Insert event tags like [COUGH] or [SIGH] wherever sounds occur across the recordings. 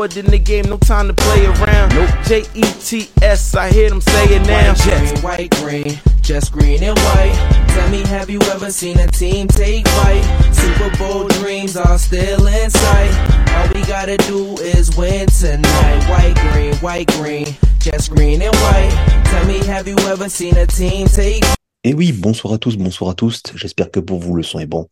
forward in the game, no time to play around. Nope. J E T S, I hear them say it now. White, green, white, green, just green and white. Tell me, have you ever seen a team take flight? Super Bowl dreams are still in sight. All we gotta do is win tonight. White, green, white, green, just green and white. Tell me, have you ever seen a team take Et oui, bonsoir à tous, bonsoir à tous. J'espère que pour vous le son est bon.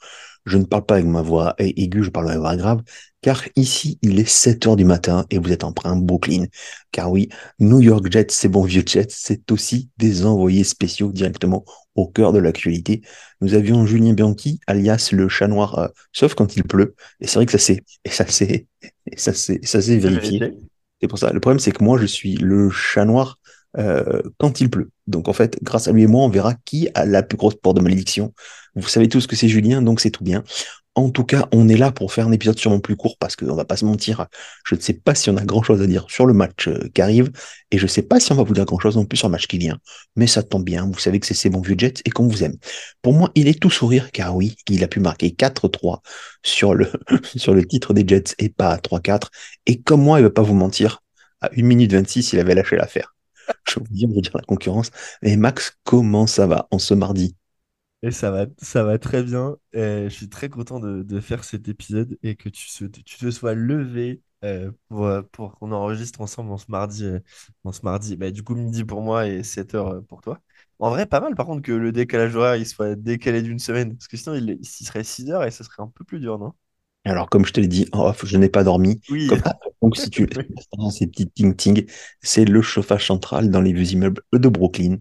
Je ne parle pas avec ma voix aiguë, je parle avec ma voix grave, car ici il est 7 heures du matin et vous êtes en plein Brooklyn. Car oui, New York Jets, ces bons vieux Jets, c'est aussi des envoyés spéciaux directement au cœur de l'actualité. Nous avions Julien Bianchi, alias le chat noir, euh, sauf quand il pleut. Et c'est vrai que ça s'est, et ça s'est, et ça s'est, ça s'est vérifié. C'est pour ça. Le problème, c'est que moi, je suis le chat noir euh, quand il pleut. Donc en fait, grâce à lui et moi, on verra qui a la plus grosse porte de malédiction. Vous savez tous que c'est Julien, donc c'est tout bien. En tout cas, on est là pour faire un épisode sûrement plus court parce qu'on va pas se mentir. Je ne sais pas si on a grand chose à dire sur le match euh, qui arrive et je ne sais pas si on va vous dire grand chose non plus sur le match qui vient. Mais ça tombe bien. Vous savez que c'est ces bons vieux Jets et qu'on vous aime. Pour moi, il est tout sourire car oui, il a pu marquer 4-3 sur le, [LAUGHS] sur le titre des Jets et pas à 3-4. Et comme moi, il ne va pas vous mentir, à 1 minute 26, il avait lâché l'affaire. [LAUGHS] Je vous dis, on va dire la concurrence. Et Max, comment ça va en ce mardi? Et ça va, ça va très bien. Je suis très content de, de faire cet épisode et que tu, te sois levé euh, pour, euh, pour qu'on enregistre ensemble en ce mardi. euh, ce mardi. Bah, du coup, midi pour moi et 7 heures pour toi. En vrai, pas mal par contre que le décalage horaire il soit décalé d'une semaine. Parce que sinon, il, il serait 6 heures et ça serait un peu plus dur, non? Alors, comme je te l'ai dit en off, je n'ai pas dormi. Oui. Comme- donc, si tu [LAUGHS] ces petits ting-ting, c'est le chauffage central dans les vieux immeubles de Brooklyn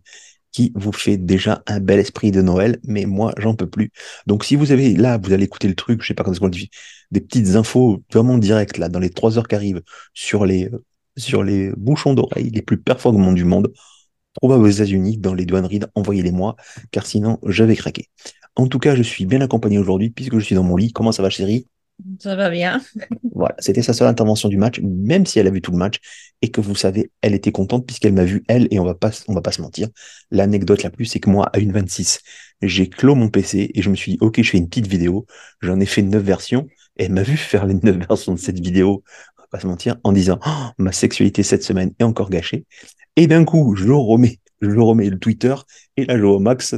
qui vous fait déjà un bel esprit de Noël, mais moi, j'en peux plus. Donc, si vous avez, là, vous allez écouter le truc, je sais pas quand est-ce qu'on le dit, des petites infos vraiment directes, là, dans les trois heures qui arrivent, sur les, sur les bouchons d'oreilles les plus performants du monde, trouvez aux États-Unis, dans les douaneries, envoyez-les-moi, car sinon, je vais craquer. En tout cas, je suis bien accompagné aujourd'hui, puisque je suis dans mon lit. Comment ça va, chérie? Ça va bien. Voilà, c'était sa seule intervention du match, même si elle a vu tout le match et que vous savez, elle était contente puisqu'elle m'a vu elle et on va pas, va pas se mentir. L'anecdote la plus, c'est que moi, à une 26, j'ai clos mon PC et je me suis dit, ok, je fais une petite vidéo. J'en ai fait neuf versions et elle m'a vu [LAUGHS] faire les neuf versions de cette vidéo, on va pas se mentir, en disant, Oh, ma sexualité cette semaine est encore gâchée. Et d'un coup, je remets, je remets le Twitter et là, je vois Max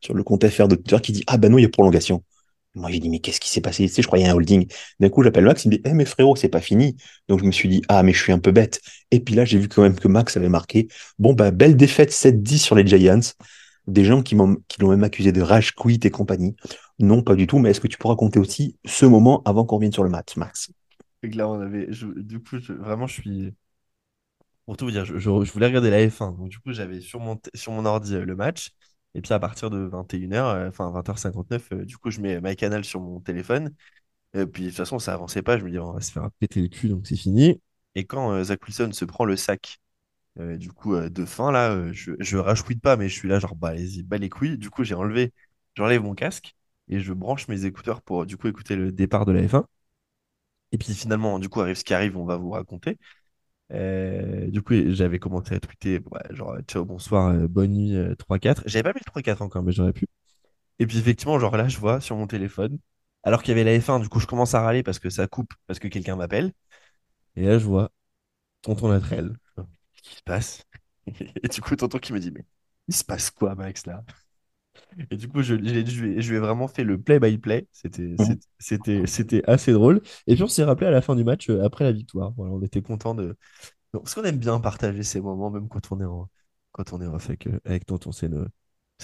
sur le compte FR de Twitter qui dit, ah ben non, il y a prolongation. Moi, j'ai dit, mais qu'est-ce qui s'est passé? Tu sais, je croyais à un holding. D'un coup, j'appelle Max, il me dit, eh, mais frérot, c'est pas fini. Donc, je me suis dit, ah, mais je suis un peu bête. Et puis là, j'ai vu quand même que Max avait marqué. Bon, bah, belle défaite 7-10 sur les Giants. Des gens qui m'ont, qui l'ont même accusé de rage quit et compagnie. Non, pas du tout. Mais est-ce que tu peux raconter aussi ce moment avant qu'on revienne sur le match, Max? Du coup, vraiment, je suis. Pour tout vous dire, je, voulais regarder la F1. Donc, du coup, j'avais sur mon, sur mon ordi euh, le match. Et puis, à partir de 21h, enfin 20h59, euh, du coup, je mets MyCanal sur mon téléphone. Et puis, de toute façon, ça avançait pas. Je me dis, on va se faire péter le cul, donc c'est fini. Et quand euh, Zach Wilson se prend le sac, euh, du coup, euh, de fin, là, euh, je, je rage-quit pas, mais je suis là, genre, bah, allez-y, bas les couilles. Du coup, j'ai enlevé, j'enlève mon casque et je branche mes écouteurs pour, du coup, écouter le départ de la F1. Et puis finalement, du coup, arrive ce qui arrive, on va vous raconter. Euh, du coup, j'avais commencé à tweeter, genre, ciao, bonsoir, euh, bonne nuit, euh, 3-4. J'avais pas mis le 3-4 encore, mais j'aurais pu. Et puis effectivement, genre là, je vois sur mon téléphone, alors qu'il y avait la F1, du coup, je commence à râler parce que ça coupe, parce que quelqu'un m'appelle. Et là, je vois tonton Latrell. Qu'est-ce qui se passe? [LAUGHS] Et du coup, tonton qui me dit, mais il se passe quoi, Max, là? Et du coup, je, je, lui ai je lui ai vraiment fait le play-by-play. C'était, c'était, assez drôle. Et puis, on s'est rappelé à la fin du match, euh, après la victoire. Voilà, on était content de. Donc, parce qu'on aime bien partager ces moments, même quand on est en, quand on est avec, euh, avec tonton. C'est nos,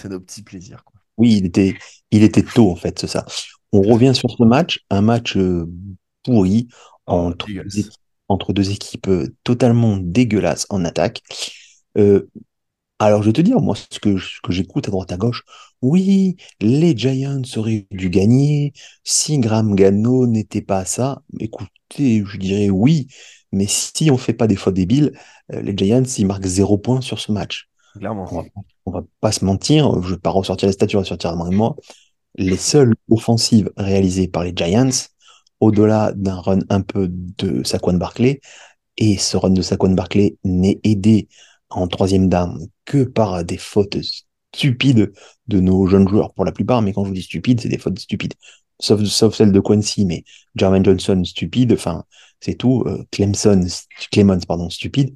nos petits plaisirs, quoi. Oui, il était, il était tôt, en fait, c'est ça. On revient sur ce match, un match euh, pourri Oh, entre, deux équipes- entre deux équipes euh, totalement dégueulasses en attaque. Euh, alors, je vais te dire, moi, ce que, ce que j'écoute à droite à gauche, oui, les Giants auraient dû gagner si Graham Gano n'était pas ça. Écoutez, je dirais oui, mais si on fait pas des fautes débiles, euh, les Giants, ils marquent zéro point sur ce match. Clairement. On va, on va pas se mentir, je vais pas ressortir les statuts, je vais ressortir moi moi. Les seules offensives réalisées par les Giants, au-delà d'un run un peu de Saquon Barkley, et ce run de Saquon Barkley n'est aidé en troisième down que par des fautes stupides de nos jeunes joueurs pour la plupart, mais quand je vous dis stupides, c'est des fautes stupides. sauf, sauf celle de Quincy, mais Jermaine Johnson, stupide, enfin, c'est tout. Euh, Clemson, Clemens, pardon, stupide.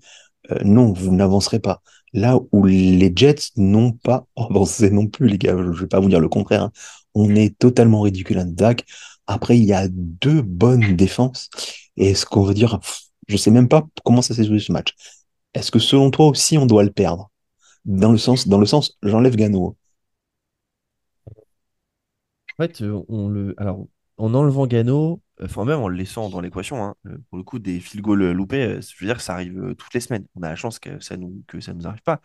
Euh, non, vous n'avancerez pas. Là où les Jets n'ont pas [LAUGHS] avancé non plus, les gars, je ne vais pas vous dire le contraire. hein. On est totalement ridicule à Dak. Après, il y a deux bonnes défenses. Et ce qu'on veut dire, je sais même pas comment ça s'est joué ce match. Est-ce que selon toi aussi, on doit le perdre? Dans le sens, dans le sens, j'enlève Gano. En fait, euh, on le, alors, en enlevant Gano, euh, enfin même en le laissant dans l'équation, hein, euh, pour le coup, des field goals loupés, je veux dire que ça arrive toutes les semaines. On a la chance que ça nous, que ça nous arrive pas.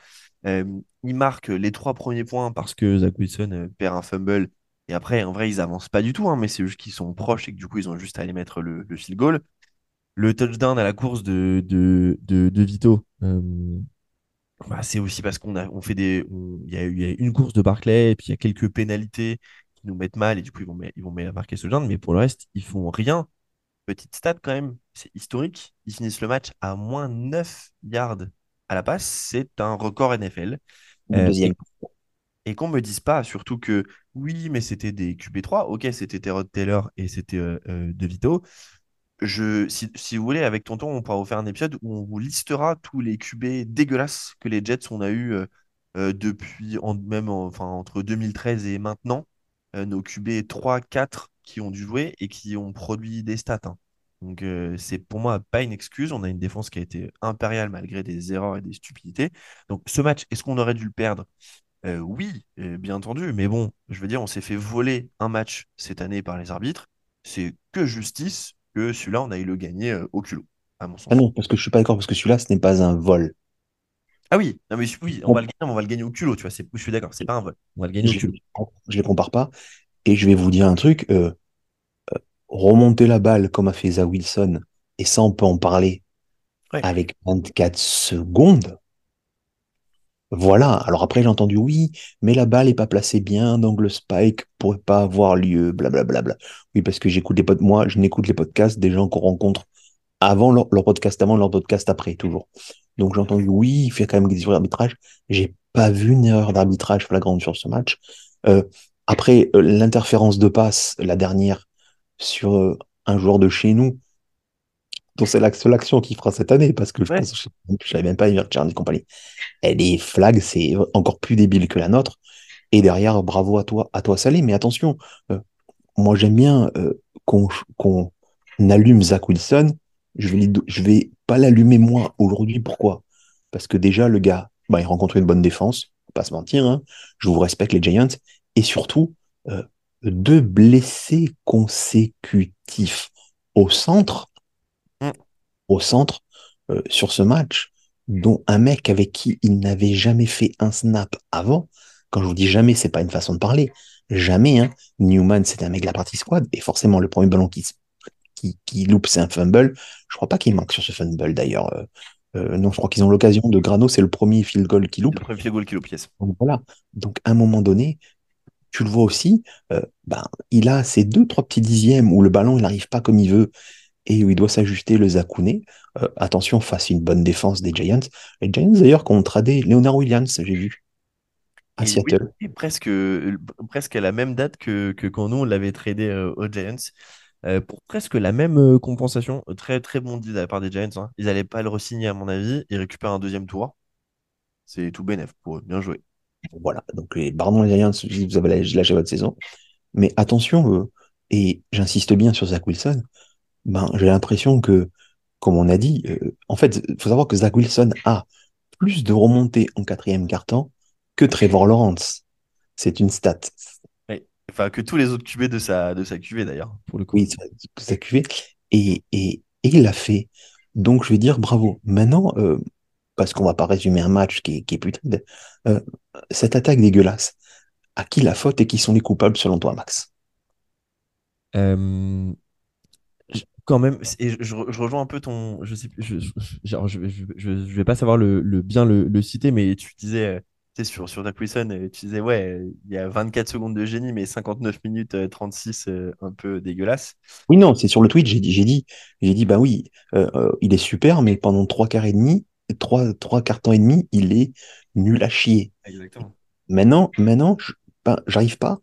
Euh, il marque les trois premiers points parce que Zach Wilson perd un fumble. Et après, en vrai, ils avancent pas du tout, hein, mais c'est juste qu'ils sont proches et que du coup, ils ont juste à aller mettre le, le field goal. Le touchdown à la course de, de, de, de Vito, euh, bah, c'est aussi parce qu'on a, on fait des, il y a eu, il y a une course de Barclay et puis il y a quelques pénalités qui nous mettent mal et du coup ils vont, ils vont marquer ce genre, mais pour le reste, ils font rien. Petite stat quand même, c'est historique. Ils finissent le match à moins 9 yards à la passe. C'est un record NFL. Euh, et deuxième. et qu'on me dise pas, surtout que oui, mais c'était des QB3. Ok, c'était Tyrod Taylor et c'était euh, euh, De Vito. Si, vous voulez, avec Tonton, on pourra vous faire un épisode où on vous listera tous les QB dégueulasses que les Jets on a eu euh, euh, depuis, même entre 2013 et maintenant. Euh, nos QB 3, 4 qui ont dû jouer et qui ont produit des stats. hein. Donc, c'est pour moi pas une excuse. On a une défense qui a été impériale malgré des erreurs et des stupidités. Donc, ce match, est-ce qu'on aurait dû le perdre? Oui, bien entendu, mais bon, je veux dire, on s'est fait voler un match cette année par les arbitres. C'est que justice que celui-là, on a eu le gagner euh, au culot, à mon Ah sens. non, parce que je suis pas d'accord, parce que celui-là, ce n'est pas un vol. Ah oui, non, mais oui, on va le gagner, on va le gagner au culot, tu vois. c'est- Je suis d'accord, c'est pas un vol. On va le gagner au je culot. ne les compare pas. Et je vais vous dire un truc, euh, remonter la balle comme a fait Zach Wilson, et ça, on peut en parler Ouais. avec 24 secondes. Voilà. Alors après, j'ai entendu oui, mais la balle est pas placée bien, donc le spike pourrait pas avoir lieu, blablabla. Bla, bla. Oui, parce que j'écoute les pod moi, je n'écoute les podcasts des gens qu'on rencontre avant leur, leur podcast avant, leur podcast après, toujours. Donc j'ai entendu oui, il fait quand même des erreurs d'arbitrage. J'ai pas vu une erreur d'arbitrage flagrante sur ce match. Euh, après, euh, l'interférence de passe, la dernière, sur euh, un joueur de chez nous, dont c'est la seule action qu'il fera cette année, parce que je Ouais. pense, je, je savais même pas, Charles et compagnie. Elle est flag, c'est encore plus débile que la nôtre. Et derrière, bravo à toi, à toi Salé. Mais attention, euh, moi j'aime bien euh, qu'on allume Zach Wilson. Je vais, je vais pas l'allumer moi aujourd'hui. Pourquoi? Parce que déjà, le gars, bah, il rencontre une bonne défense, faut pas se mentir. hein. Je vous respecte les Giants. Et surtout, euh, deux blessés consécutifs au centre. Au centre euh, sur ce match, dont un mec avec qui il n'avait jamais fait un snap avant. Quand je vous dis jamais, c'est pas une façon de parler. Jamais, hein. Newman, c'est un mec de la partie squad, et forcément, le premier ballon qui, qui, qui loupe, c'est un fumble. Je crois pas qu'il manque sur ce fumble d'ailleurs. Euh, euh, non, je crois qu'ils ont l'occasion de Grano, c'est le premier field goal qui loupe. le premier field goal kilo pièce. Donc voilà. Donc à un moment donné, tu le vois aussi, euh, ben, il a ces deux, trois petits dixièmes où le ballon, il n'arrive pas comme il veut et où il doit s'ajuster le Zakouné. Euh, attention face à une bonne défense des Giants. Les Giants d'ailleurs qui ont tradé Leonard Williams, j'ai vu, à Et Seattle. presque, presque à la même date que, que quand nous, on l'avait tradé euh, aux Giants. euh, pour presque la même euh, compensation. Très, très bon deal de la part des Giants. hein. Ils n'allaient pas le re-signer, à mon avis. Ils récupèrent un deuxième tour. C'est tout bénef pour eux. Bien joué. Voilà, donc les pardon les Giants, vous avez lâché votre saison. Mais attention, et j'insiste bien sur Zach Wilson, ben, j'ai l'impression que, comme on a dit, euh, en fait, il faut savoir que Zach Wilson a plus de remontées en quatrième quart-temps que Trevor Lawrence. C'est une stat. Ouais. Enfin, que tous les autres QB de sa, de sa QV d'ailleurs, pour le coup. Oui, sa QV. Et, et, et il l'a fait. Donc, je vais dire bravo. Maintenant, euh, parce qu'on va pas résumer un match qui est, qui est putride, euh, cette attaque dégueulasse, à qui la faute et qui sont les coupables selon toi, Max? Euh, quand même, et je, je re- je rejoins un peu ton. Je sais, plus- je, je, genre, je, je, je- je vais pas savoir le, le- bien le, le citer, mais tu disais, euh, tu sais, sur, sur Zach Wilson, euh, tu disais, ouais, il y a 24 secondes de génie, mais 59 minutes euh, 36, euh, un peu dégueulasse. Oui, non, c'est sur le tweet, j'ai dit, j'ai dit, j'ai dit, bah oui, euh, il est super, mais pendant trois quarts et demi, trois, trois quarts temps et demi, il est nul à chier. Exactement. Maintenant, maintenant, je, ben, j'arrive pas.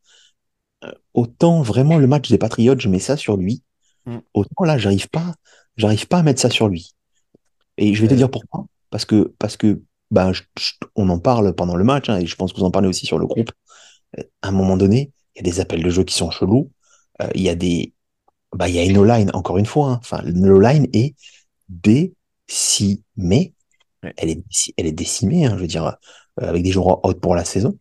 autant vraiment le match des Patriots, je mets ça sur lui. Mm. Autant là, j'arrive pas, j'arrive pas à mettre ça sur lui. Et je vais te dire pourquoi. Parce que, parce que, bah, je- je- on en parle pendant le match, hein, et je pense que vous en parlez aussi sur le groupe. Euh, À un moment donné, il y a des appels de jeu qui sont chelous. Euh, Il y a des, bah, il y a une O-line, encore une fois. hein. Enfin, l'O-line est décimée. Ouais. Elle est, elle est décimée, hein, je veux dire, euh, avec des joueurs out pour la saison.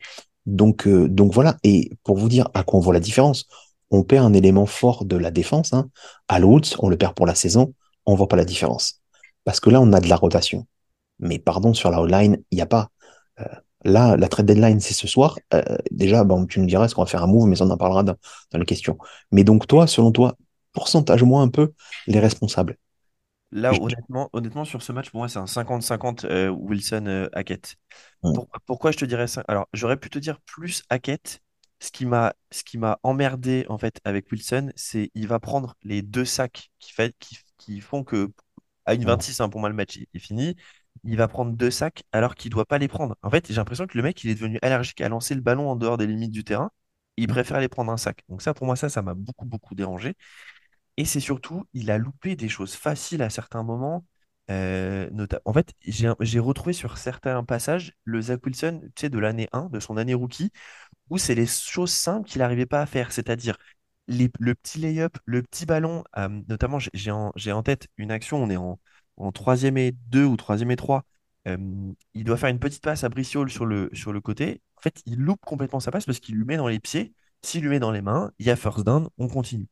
Donc, euh, donc voilà. Et pour vous dire à quoi on voit la différence, on perd un élément fort de la défense. Hein. À l'Outs, on le perd pour la saison, on voit pas la différence. Parce que là, on a de la rotation. Mais pardon, sur la O-line, il n'y a pas. Euh, là, la trade deadline, c'est ce soir. Euh, déjà, bon, tu me diras, est-ce qu'on va faire un move, mais ça, on en parlera dans, dans les questions. Mais donc, toi, selon toi, pourcentage-moi un peu les responsables? Là, honnêtement, honnêtement, sur ce match, pour moi, c'est un 50-50 euh, Wilson-Hackett. Mm. pourquoi je te dirais ça? Alors, j'aurais pu te dire plus Hackett. Ce qui m'a, ce qui m'a emmerdé en fait avec Wilson, c'est il va prendre les deux sacs qui, fait, qui, qui font que à une Mm. 26, hein, pour moi, le match est fini. Il va prendre deux sacs alors qu'il doit pas les prendre. En fait, j'ai l'impression que le mec, il est devenu allergique à lancer le ballon en dehors des limites du terrain. Il préfère aller prendre un sac. Donc ça, pour moi, ça, ça m'a beaucoup, beaucoup dérangé. Et c'est surtout, il a loupé des choses faciles à certains moments. euh, En fait, j'ai j'ai retrouvé sur certains passages le Zach Wilson, tu sais, de l'année 1, de son année rookie, où c'est les choses simples qu'il n'arrivait pas à faire, c'est-à-dire le petit lay-up, le petit ballon, euh, notamment j'ai en, en tête une action, on est en, en troisième et 2 ou troisième et 3, euh, il doit faire une petite passe à Briciol sur le, sur le côté, en fait il loupe complètement sa passe parce qu'il lui met dans les pieds, s'il lui met dans les mains, il y a first down, on continue.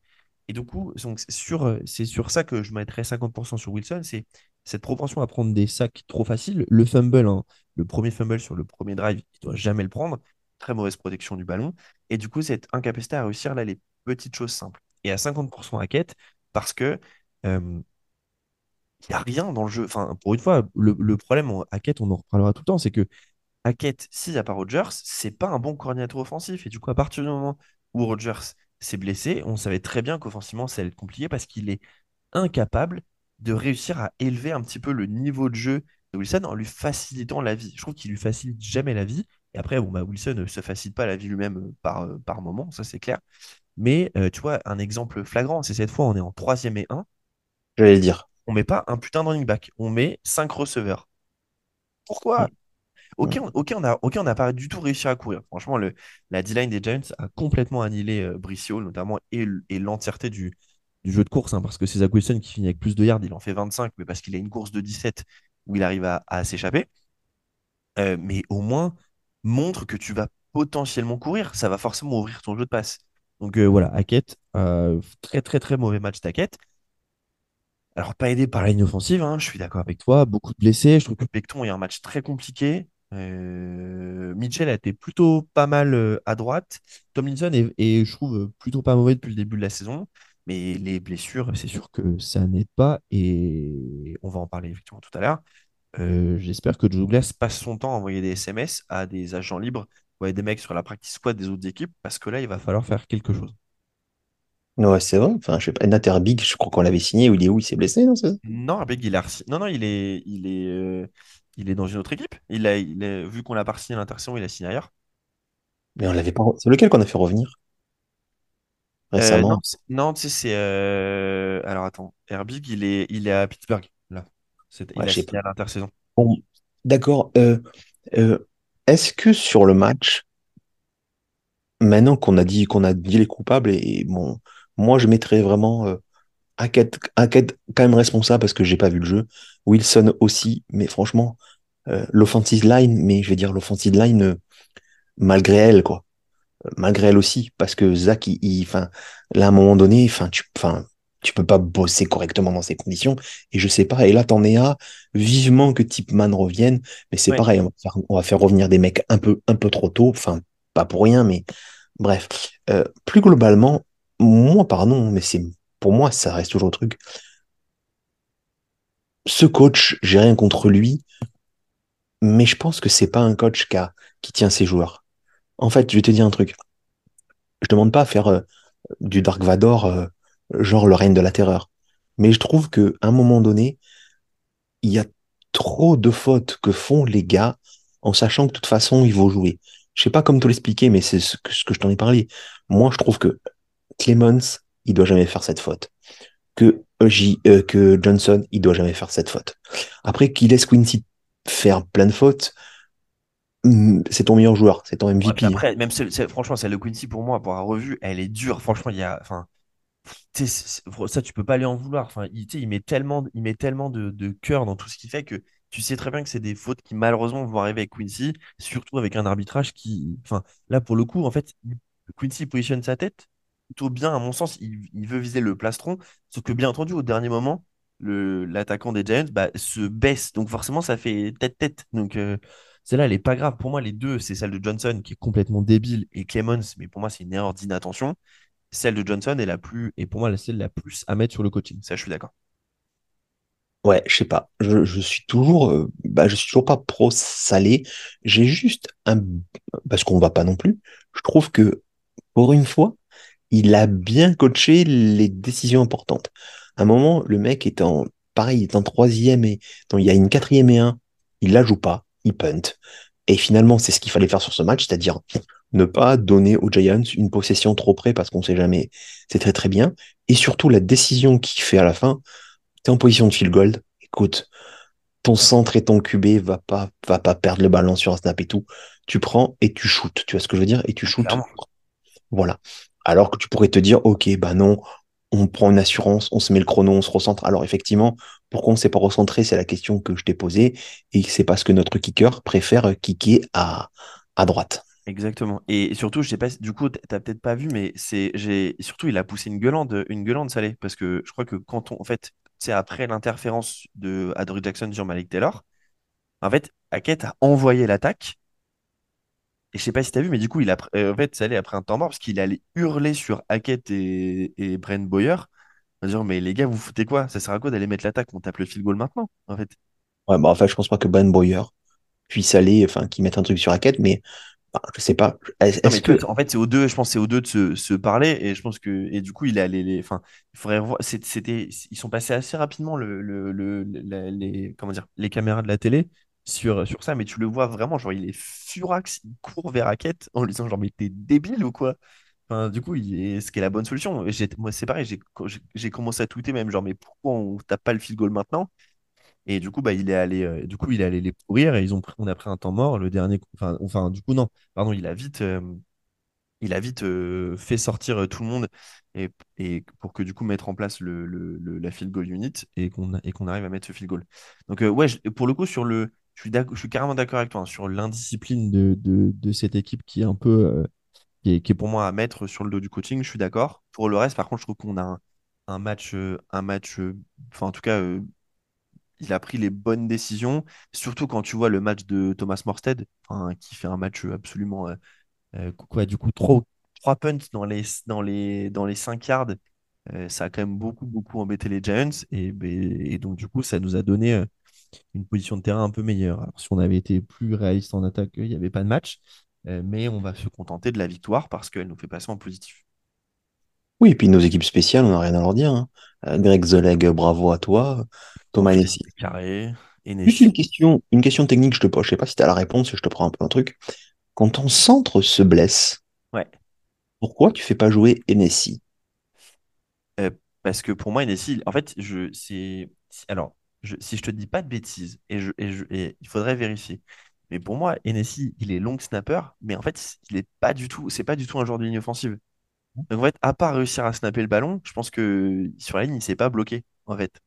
Et du coup, donc, c'est sur, euh, c'est sur ça que je mettrais 50% sur Wilson, c'est cette propension à prendre des sacs trop faciles, le fumble, hein, le premier fumble sur le premier drive, il ne doit jamais le prendre, très mauvaise protection du ballon. Et du coup, cette incapacité à réussir là les petites choses simples. Et à 50% à quête, parce que euh, il n'y a rien dans le jeu. Enfin, pour une fois, le, problème à on en reparlera tout le temps, c'est que Hackett, s'il n'y a pas Rodgers, c'est pas un bon coordinateur offensif. Et du coup, à partir du moment où Rodgers s'est blessé, on savait très bien qu'offensivement, ça allait être compliqué parce qu'il est incapable de réussir à élever un petit peu le niveau de jeu de Wilson en lui facilitant la vie. Je trouve qu'il lui facilite jamais la vie. Et après, bon, bah, Wilson ne se facilite pas la vie lui-même euh, par, euh, par moment, ça c'est clair. Mais euh, tu vois, un exemple flagrant, c'est cette fois, on est en troisième et 1, J'allais le dire. on met pas un putain de running back, on met cinq receveurs. Pourquoi? Mm. Ok, on, n'a pas du tout réussi à courir. Franchement, le, la D-line des Giants a complètement annihilé euh, Bricio, notamment, et, l'entièreté du, du jeu de course, hein, parce que c'est Zach Wilson qui finit avec plus de yards, il en fait 25, mais parce qu'il a une course de 17 où il arrive à, à s'échapper. Euh, mais au moins, montre que tu vas potentiellement courir. Ça va forcément ouvrir ton jeu de passe. Donc euh, voilà, Hackett, euh, très très très mauvais match d'Hackett. Alors, pas aidé par la ligne offensive, hein, je suis d'accord avec toi. Beaucoup de blessés. Je trouve que Becton a un match très compliqué. Euh, Mitchell a été plutôt pas mal à droite. Tomlinson est, est, je trouve, plutôt pas mauvais depuis le début de la saison. Mais les blessures, c'est sûr que ça n'aide pas. Et on va en parler effectivement tout à l'heure. Euh, j'espère que Joe Douglas passe son temps à envoyer des SMS à des agents libres ou à des mecs sur la practice squad des autres équipes parce que là, il va falloir faire quelque chose. Ouais, c'est vrai. Enfin, je sais pas, Nater Big, je crois qu'on l'avait signé. Où il est où? Il s'est blessé, non? ça? Non, Big, il a Non, non, il est, il est, euh, il est dans une autre équipe. Il a, il vu qu'on l'a pas signé à l'intersaison, il a signé ailleurs. Mais on l'avait pas. C'est lequel qu'on a fait revenir? Euh, non, récemment? non, tu sais, c'est. Alors attends, Herbig, il est, il est à Pittsburgh. Ouais, pas. signé à l'intersaison. Bon, d'accord. Euh, euh, est-ce que sur le match, maintenant qu'on a dit qu'on a dit les coupables, et, et bon, moi je mettrais vraiment euh, Hackett, Hackett quand même responsable parce que j'ai pas vu le jeu. Wilson aussi, mais franchement, euh, l'offensive line, mais je vais dire l'offensive line malgré elle, quoi. Malgré elle aussi, parce que Zach, il, là à un moment donné, enfin, tu, enfin, tu peux pas bosser correctement dans ces conditions. Et je sais pas. Et là, t'en es à vivement que Tipman revienne, mais c'est Ouais. pareil. On va faire, on va faire revenir des mecs un peu, un peu trop tôt. Enfin, pas pour rien, mais bref. Euh, plus globalement, moi, pardon, mais c'est pour moi, ça reste toujours le truc. Ce coach, j'ai rien contre lui, mais je pense que c'est pas un coach qui, a- qui tient ses joueurs. En fait, je vais te dire un truc. Je demande pas à faire euh, du Dark Vador, euh, genre le règne de la terreur. Mais je trouve que à un moment donné, il y a trop de fautes que font les gars en sachant que de toute façon, ils vont jouer. je sais pas comment te l'expliquer, mais c'est ce que, je t'en ai parlé. Moi, je trouve que Clemens, il doit jamais faire cette faute. Que, euh, que Johnson, il doit jamais faire cette faute. Après, qu'il laisse Quincy faire plein de fautes, hmm, c'est ton meilleur joueur, c'est ton Ouais, MVP. puis après, même franchement, celle de Quincy, pour moi, pour avoir revu, elle est dure. Franchement, il y a. ça, tu peux pas lui en vouloir. Enfin, il, met tellement, il met tellement de, cœur dans tout ce qu'il fait que tu sais très bien que c'est des fautes qui, malheureusement, vont arriver avec Quincy, surtout avec un arbitrage qui. Enfin, là, pour le coup, en fait, Quincy positionne sa tête plutôt bien, à mon sens. Il, veut viser le plastron, sauf que, bien entendu, au dernier moment, l'attaquant des Giants bah, se baisse. Donc, forcément, ça fait tête-tête. Donc, euh, celle-là, elle est pas grave. Pour moi, les deux, c'est celle de Johnson qui est complètement débile et Clemens, mais pour moi, c'est une erreur d'inattention. Celle de Johnson est la plus, et pour moi, la celle la plus à mettre sur le coaching. Ça, je suis d'accord. Ouais, je sais pas. Je, je suis toujours, euh, bah, je suis toujours pas pro salé. J'ai juste un, parce qu'on va pas non plus. Je trouve que pour une fois, il a bien coaché les décisions importantes. À un moment, le mec est en, pareil, il est en troisième et, non, il y a une quatrième et un. Il la joue pas, il punt. Et finalement, c'est ce qu'il fallait faire sur ce match, c'est-à-dire ne pas donner aux Giants une possession trop près parce qu'on sait jamais. C'est très très bien. Et surtout, la décision qu'il fait à la fin, t'es en position de field goal. Écoute, ton centre et ton QB va pas, va pas perdre le ballon sur un snap et tout. Tu prends et tu shootes. Tu vois ce que je veux dire? Et tu shootes. Clairement. Voilà. Alors que tu pourrais te dire, OK, bah non, on prend une assurance, on se met le chrono, on se recentre. Alors effectivement, pourquoi on ne s'est pas recentré? C'est la question que je t'ai posée. Et c'est parce que notre kicker préfère kicker à, à droite. Exactement. Et surtout, je sais pas, du coup, t'as peut-être pas vu, mais c'est, j'ai, surtout, il a poussé une gueulande, une gueulande salée. Parce que je crois que quand on, en fait, c'est après l'interférence de Adoree Jackson sur Malik Taylor, en fait, Hackett a envoyé l'attaque. Et je sais pas si t'as vu, mais du coup, il a, euh, en fait, ça allait après un temps mort parce qu'il allait hurler sur Hackett et, et Brent Boyer en disant, mais les gars, vous foutez quoi? Ça sert à quoi d'aller mettre l'attaque? On tape le field goal maintenant, en fait. Ouais, bah en fait, je pense pas que Ben Boyer puisse aller, enfin, qu'il mette un truc sur raquette, mais bah, je sais pas. Non, mais que, en fait, c'est aux deux, je pense c'est aux deux de se, se parler, et je pense que, et du coup, il a les, les- enfin, il faudrait voir, c'était, ils sont passés assez rapidement, le, le, le- la- les, comment dire, les caméras de la télé sur, sur ça, mais tu le vois vraiment, genre, il est furax, il court vers Hackett en lui disant, genre, mais t'es débile ou quoi? Enfin, du coup, est, ce qui est la bonne solution. Moi, c'est pareil, j'ai commencé à tweeter même, genre, mais pourquoi on tape pas le field goal maintenant? Et du coup, bah, il est allé, euh, du coup, il est allé les pourrir et ils ont on a pris un temps mort. Le dernier, enfin, du coup, non, pardon, il a vite, euh, il a vite euh, fait sortir tout le monde et, et pour que du coup mettre en place le, le- la field goal unit et qu'on et qu'on arrive à mettre ce field goal. Donc ouais, pour le coup sur le, je suis je suis carrément d'accord avec toi hein, sur l'indiscipline de, de, cette équipe qui est un peu qui est, pour moi à mettre sur le dos du coaching. Je suis d'accord. Pour le reste, par contre, je trouve qu'on a un, match, un match, enfin en tout cas. Euh, il a pris les bonnes décisions, surtout quand tu vois le match de Thomas Morstead, qui fait un match absolument euh, euh, quoi, du coup, trois, trois punts dans les, dans les, dans les 5 yards, euh, ça a quand même beaucoup, beaucoup embêté les Giants. Et, ben, et donc, du coup, ça nous a donné euh, une position de terrain un peu meilleure. Alors, si on avait été plus réaliste en attaque, il n'y avait pas de match. Euh, mais on va se contenter de la victoire parce qu'elle nous fait passer en positif. Oui, et puis nos équipes spéciales, on n'a rien à leur dire. hein. Euh, Greg Zoleg, bravo à toi. Thomas Hennessy. Carré, Juste une question, une question technique, je te pose. Je sais pas si tu as la réponse, je te prends un peu un truc. Quand ton centre se blesse, Ouais. pourquoi tu fais pas jouer Hennessy? Euh, parce que pour moi, Hennessy, en fait, je, c'est, alors, je, si je te dis pas de bêtises, et, je, et, je, et il faudrait vérifier, mais pour moi, Hennessy, il est long snapper, mais en fait, il est pas du tout, c'est pas du tout un joueur de ligne offensive. Donc en fait, à part réussir à snapper le ballon, je pense que sur la ligne, il s'est pas bloqué, en fait.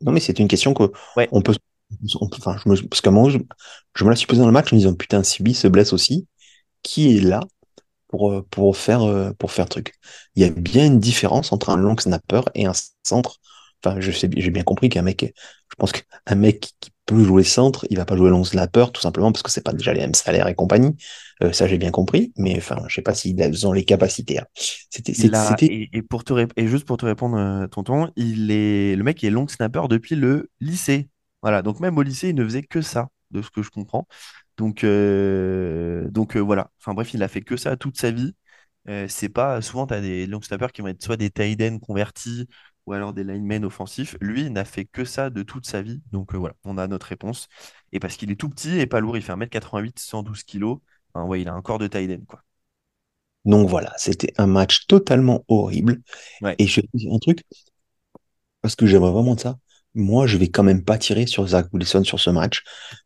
Non, mais c'est une question que Ouais, on peut, on peut- enfin, je me, parce qu'à un moment, je, je me la suis posée dans le match en me disant, putain, Sibi se blesse aussi. Qui est là pour, euh, pour faire, euh, pour faire truc? Il y a bien une différence entre un long snapper et un centre. Enfin, je sais, j'ai bien compris qu'un mec, je pense qu'un mec qui jouer centre, il va pas jouer long snapper, tout simplement parce que c'est pas déjà les mêmes salaires et compagnie. Euh, ça, j'ai bien compris, mais enfin, je sais pas s'ils ont les capacités. hein. C'était, et, et pour te et juste pour te répondre, euh, tonton, il est, le mec est long snapper depuis le lycée. Voilà, donc même au lycée, il ne faisait que ça, de ce que je comprends. Donc, euh, donc euh, voilà. Enfin bref, il a fait que ça toute sa vie. C'est pas souvent tu as des long snappers qui vont être soit des tight ends convertis ou alors des linemen offensifs. Lui, il n'a fait que ça de toute sa vie. Donc euh, voilà, on a notre réponse. Et parce qu'il est tout petit et pas lourd, il fait 1m88, 112 kilos. Enfin, ouais, il a un corps de tight quoi. Donc voilà, c'était un match totalement horrible. Ouais. Et je vais te dire un truc, parce que j'aimerais vraiment de ça. Moi, je vais quand même pas tirer sur Zach Wilson sur ce match,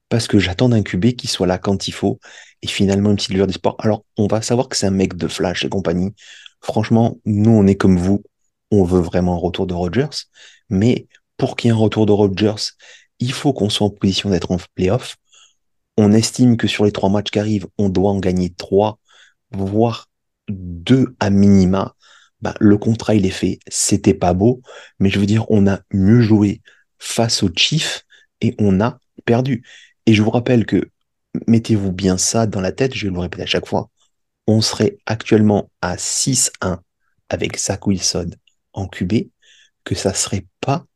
parce que j'attends d'un QB qui soit là quand il faut, et finalement une petite lueur d'espoir. Alors, on va savoir que c'est un mec de flash et compagnie. Franchement, nous, on est comme vous, on veut vraiment un retour de Rodgers, mais pour qu'il y ait un retour de Rodgers, il faut qu'on soit en position d'être en playoff. On estime que sur les trois matchs qui arrivent, on doit en gagner trois, voire deux à minima. Bah, le contrat, il est fait. C'était pas beau, mais je veux dire, on a mieux joué face aux Chiefs et on a perdu. Et je vous rappelle que, mettez-vous bien ça dans la tête, je vais le répéter à chaque fois, on serait actuellement à 6-1 avec Zach Wilson en QB, que ça serait pas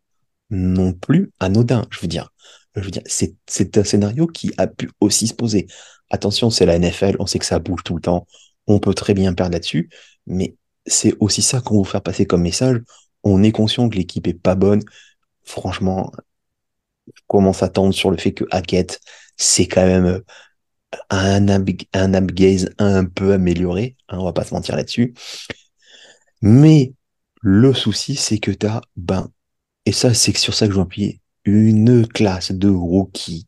non plus anodin. Je veux dire, je veux dire, c'est, un scénario qui a pu aussi se poser. Attention, c'est la NFL, on sait que ça bouge tout le temps, on peut très bien perdre là-dessus, mais c'est aussi ça qu'on veut faire passer comme message. On est conscient que l'équipe est pas bonne. Franchement, je commence à tendre sur le fait que Hackett, c'est quand même un, un upgaze un peu amélioré, hein, on va pas se mentir là-dessus. Mais le souci, c'est que tu as, ben, et ça, c'est sur ça que je veux appuyer, une classe de rookie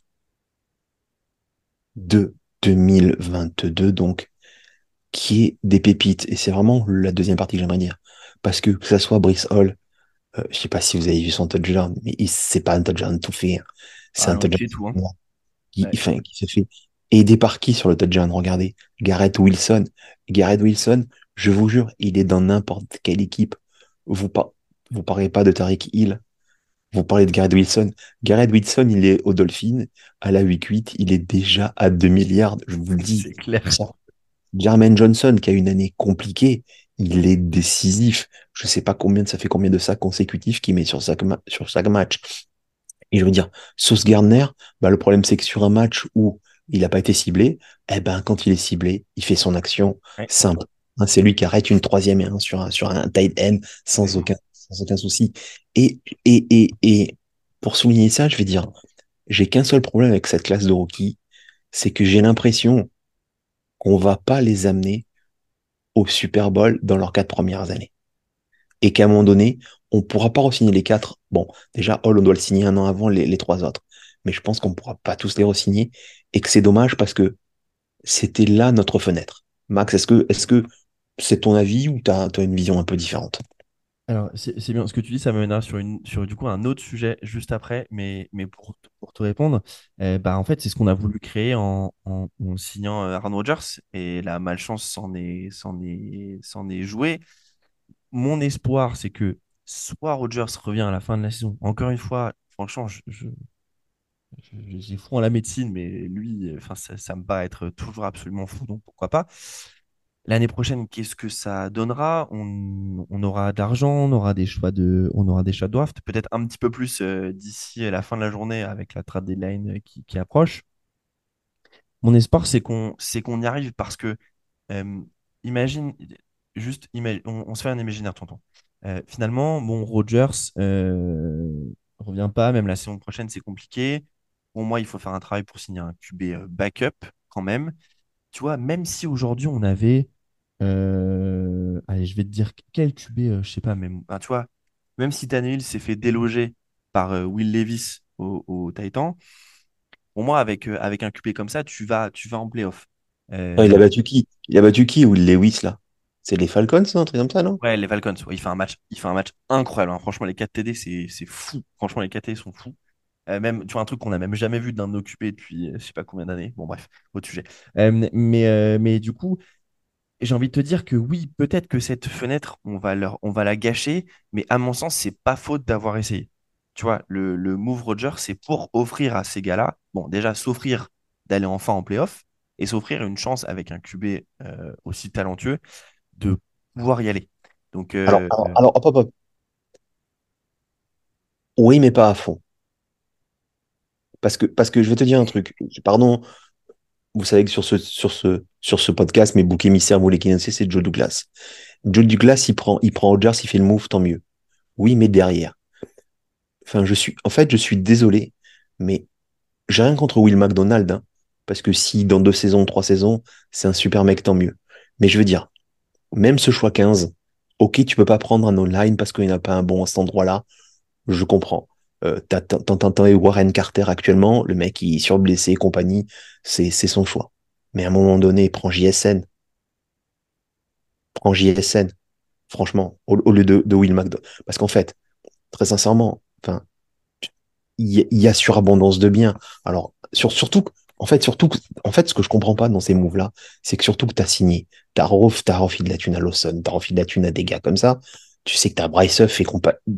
de 2022, donc, qui est des pépites. Et c'est vraiment la deuxième partie que j'aimerais dire. Parce que que ça soit Brice Hall, euh, je sais pas si vous avez vu son touchdown, mais c'est pas un touchdown tout fait. Hein. C'est Ah un non, touchdown tout, hein. qui, Ouais. enfin, qui se fait aider par qui sur le touchdown? Regardez, Garrett Wilson. Garrett Wilson, je vous jure, il est dans n'importe quelle équipe. Vous par... vous parlez pas de Tariq Hill, vous parlez de Garrett Wilson. Garrett Wilson, il est au Dolphin, à la 8-8, il est déjà à 2 milliards, je vous le dis. C'est clair. Ça. Jermaine Johnson, qui a une année compliquée, il est décisif. Je sais pas combien, ça fait combien de sacs consécutifs qu'il met sur chaque, ma- sur chaque match. Et je veux dire, Sauce Gardner, bah, le problème c'est que sur un match où il n'a pas été ciblé, eh ben, quand il est ciblé, il fait son action simple. Hein, c'est lui qui arrête une troisième un sur un, sur un tight end sans aucun, sans aucun souci. Et, et, et, et pour souligner ça, je vais dire, j'ai qu'un seul problème avec cette classe de rookie, c'est que j'ai l'impression qu'on va pas les amener au Super Bowl dans leurs quatre premières années. Et qu'à un moment donné, on pourra pas re-signer les quatre. Bon, déjà, Hall, on doit le signer un an avant les, les trois autres. Mais je pense qu'on pourra pas tous les re-signer et que c'est dommage parce que c'était là notre fenêtre. Max, est-ce que, est-ce que c'est ton avis ou t'as, t'as une vision un peu différente? Alors, c'est bien. Ce que tu dis, ça m'amènera sur, sur du coup un autre sujet juste après. Mais, mais pour, te répondre, bah, en fait, c'est ce qu'on a voulu créer en, en, signant euh, Aaron Rodgers. Et la malchance s'en est, est, est jouée. Mon espoir, c'est que soit Rodgers revient à la fin de la saison. Encore une fois, franchement, je, je- je- j'ai fou en la médecine, mais lui, enfin, ça, ça me paraît être toujours absolument fou, donc pourquoi pas. L'année prochaine, qu'est-ce que ça donnera? On, aura de l'argent, on aura des choix de, on aura des choix de draft, peut-être un petit peu plus euh, d'ici la fin de la journée avec la trade deadline euh, qui, qui approche. Mon espoir, c'est qu'on, y arrive parce que, euh, imagine, juste, ima- on, se fait un imaginaire, tonton. Euh, finalement, bon, Rodgers euh, revient pas, même la saison prochaine, c'est compliqué. Pour moi, il faut faire un travail pour signer un QB euh, backup quand même tu vois, même si aujourd'hui on avait, euh, allez, je vais te dire quel QB, euh, je sais pas, même, ah, tu vois, même si Tannehill s'est fait déloger par euh, Will Levis au, au Titan, pour moi, avec, euh, avec un QB comme ça, tu vas, tu vas en playoff. Euh, il a battu qui? Il a battu qui? Ou Lewis, là? C'est les Falcons, un truc comme ça, non? ouais, les Falcons, ouais, il fait un match, il fait un match incroyable. hein. Franchement, les 4 TD, c'est c'est fou. Franchement, les 4 TD sont fous. Euh, même, tu vois, un truc qu'on n'a même jamais vu d'un QB depuis euh, je sais pas combien d'années. Bon, bref, autre sujet. Euh, mais, euh, mais du coup, j'ai envie de te dire que oui, peut-être que cette fenêtre, on va leur, on va la gâcher, mais à mon sens, c'est pas faute d'avoir essayé. Tu vois, le, le move Roger, c'est pour offrir à ces gars-là, bon, déjà s'offrir d'aller enfin en playoff et s'offrir une chance avec un QB aussi talentueux de pouvoir y aller. Donc, Alors, alors, alors, hop, hop, hop. Oui, mais pas à fond. Parce que, parce que je vais te dire un truc. Pardon, vous savez que sur ce, sur ce, sur ce podcast, mes boucs émissaires, vous les connaissez, c'est Joe Douglas. Joe Douglas, il prend, il prend Rodgers, il fait le move, tant mieux. Oui, mais derrière. Enfin, je suis, en fait, je suis désolé, mais j'ai rien contre Will McDonald, hein. Parce que si dans deux saisons, trois saisons, c'est un super mec, tant mieux. Mais je veux dire, même ce choix 15, ok, tu peux pas prendre un online parce qu'il n'y en a pas un bon à cet endroit-là. Je comprends. Euh, T'entends Warren Carter actuellement, le mec il est surblessé et compagnie, c'est son choix. Mais à un moment donné, prends JSN. Prends JSN. Franchement, au, lieu de, Will McDonald. Parce qu'en fait, très sincèrement, enfin, il y, a surabondance de biens. Alors, sur, surtout, en fait, surtout, en fait, ce que je comprends pas dans ces moves-là, c'est que surtout que tu as signé, t'as as refilé de la thune à Lawson, t'as refilé de la thune à des gars comme ça, tu sais que t'as Bryce Huff et tu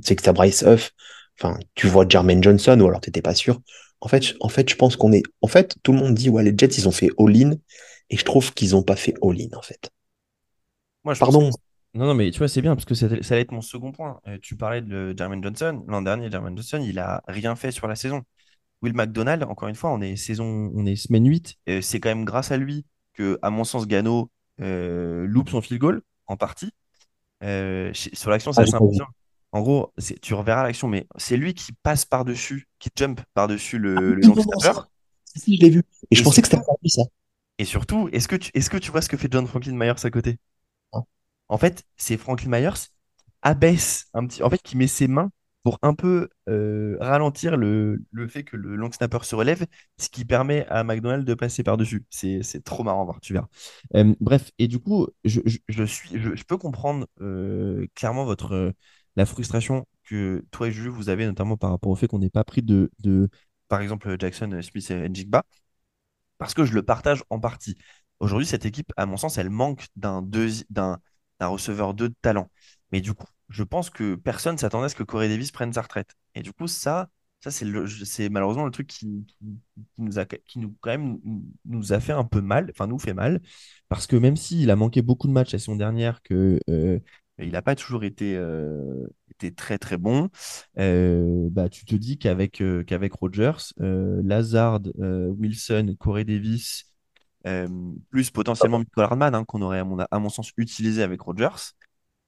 sais que t'as Bryce Huff, enfin, tu vois Jermaine Johnson ou alors t'étais pas sûr. En fait, en fait, je pense qu'on est, en fait, tout le monde dit, ouais, les Jets, ils ont fait all-in, et je trouve qu'ils ont pas fait all-in, en fait. Moi, je Pardon. Non, non, mais tu vois, c'est bien parce que ça, ça allait être mon second point. Euh, tu parlais de Jermaine Johnson. L'an dernier, Jermaine Johnson, il a rien fait sur la saison. Will McDonald, encore une fois, on est saison, on est semaine 8. c'est quand même grâce à lui que, à mon sens, Gano euh, loupe son field goal en partie. Euh, sur l'action, c'est ah, assez En gros, tu reverras l'action, mais c'est lui qui passe par-dessus, qui jump par-dessus le, ah, le long Si, je l'ai vu. Et, je pensais que c'était lui, ça. Et surtout, est-ce que, tu, est-ce que tu vois ce que fait John Franklin Myers à côté? En fait, c'est Franklin Myers abaisse un petit, en fait, qui met ses mains pour un peu euh, ralentir le, fait que le long snapper se relève, ce qui permet à McDonald de passer par-dessus. C'est trop marrant à voir, tu verras. Euh, bref, et du coup, je, suis, je, peux comprendre euh, clairement votre, la frustration que toi et Jules, vous avez, notamment par rapport au fait qu'on n'ait pas pris de, de, par exemple, Jackson Smith et Njigba, parce que je le partage en partie. Aujourd'hui, cette équipe, à mon sens, elle manque d'un d'un un receveur 2 de talent. Mais du coup, je pense que personne s'attendait à ce que Corey Davis prenne sa retraite. Et du coup, ça, ça c'est, c'est malheureusement le truc qui, nous a, qui nous, quand même, nous a fait un peu mal, enfin nous fait mal, parce que même s'il a manqué beaucoup de matchs la saison dernière, que euh, il n'a pas toujours été, euh, été, très très bon, euh, bah, tu te dis qu'avec qu'avec Rodgers, Lazard, Wilson, Corey Davis, euh, plus potentiellement Michael Hardman, hein, qu'on aurait, à mon, sens, utilisé avec Rogers,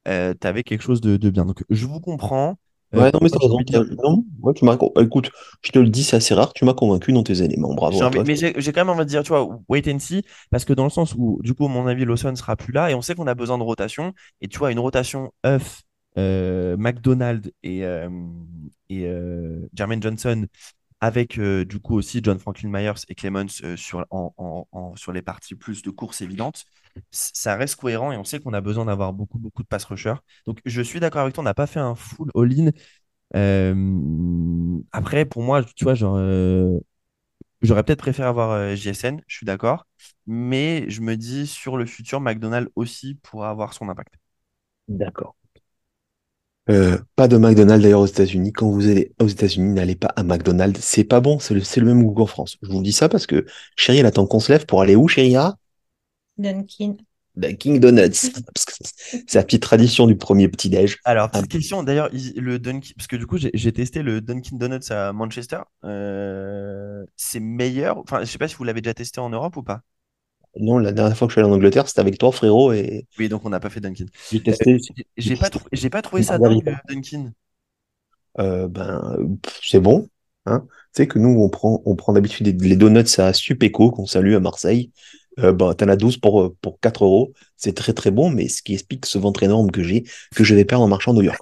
euh, tu avais quelque chose de, de, bien. Donc, je vous comprends. Euh, ouais, non, mais t'as raison. Non, ouais, tu m'as... Écoute, je te le dis, c'est assez rare, tu m'as convaincu dans tes éléments. Bravo. Envie, mais j'ai, quand même envie de dire, tu vois, wait and see, parce que dans le sens où, du coup, à mon avis, Lawson sera plus là, et on sait qu'on a besoin de rotation, et tu vois, une rotation Huff, euh, McDonald et, euh, et Jermaine Johnson avec euh, du coup aussi John Franklin Myers et Clemens euh, sur, les parties plus de course évidentes, ça reste cohérent et on sait qu'on a besoin d'avoir beaucoup, beaucoup de pass rushers. Donc je suis d'accord avec toi, on n'a pas fait un full all-in. Euh, après, pour moi, tu vois, genre, j'aurais peut-être préféré avoir JSN, je suis d'accord, mais je me dis sur le futur, McDonald's aussi pourra avoir son impact. D'accord. Euh, pas de McDonald's d'ailleurs aux États-Unis. Quand vous allez aux États-Unis, n'allez pas à McDonald's. C'est pas bon. C'est le, le, même goût qu'en France. Je vous dis ça parce que chérie, elle attend qu'on se lève pour aller où, chérie Dunkin. Dunkin Donuts. [LAUGHS] c'est la petite tradition du premier petit-déj. Alors, petite question, d'ailleurs, le Dunkin, parce que du coup, j'ai testé le Dunkin Donuts à Manchester. Euh, c'est meilleur. Enfin, je sais pas si vous l'avez déjà testé en Europe ou pas. Non, la dernière fois que je suis allé en Angleterre, c'était avec toi, frérot. Et... Oui, donc on n'a pas fait Dunkin. J'ai testé. Euh, j'ai pas, pas trouvé ça dingue, Dunkin. Euh, ben, c'est bon. Hein. Tu sais que nous, on prend, on prend d'habitude les donuts à Supeco, qu'on salue à Marseille. Euh, ben, t'en as 12 pour, pour 4 euros. C'est très très bon, mais ce qui explique ce ventre énorme que j'ai, que je vais perdre en marchant à New York.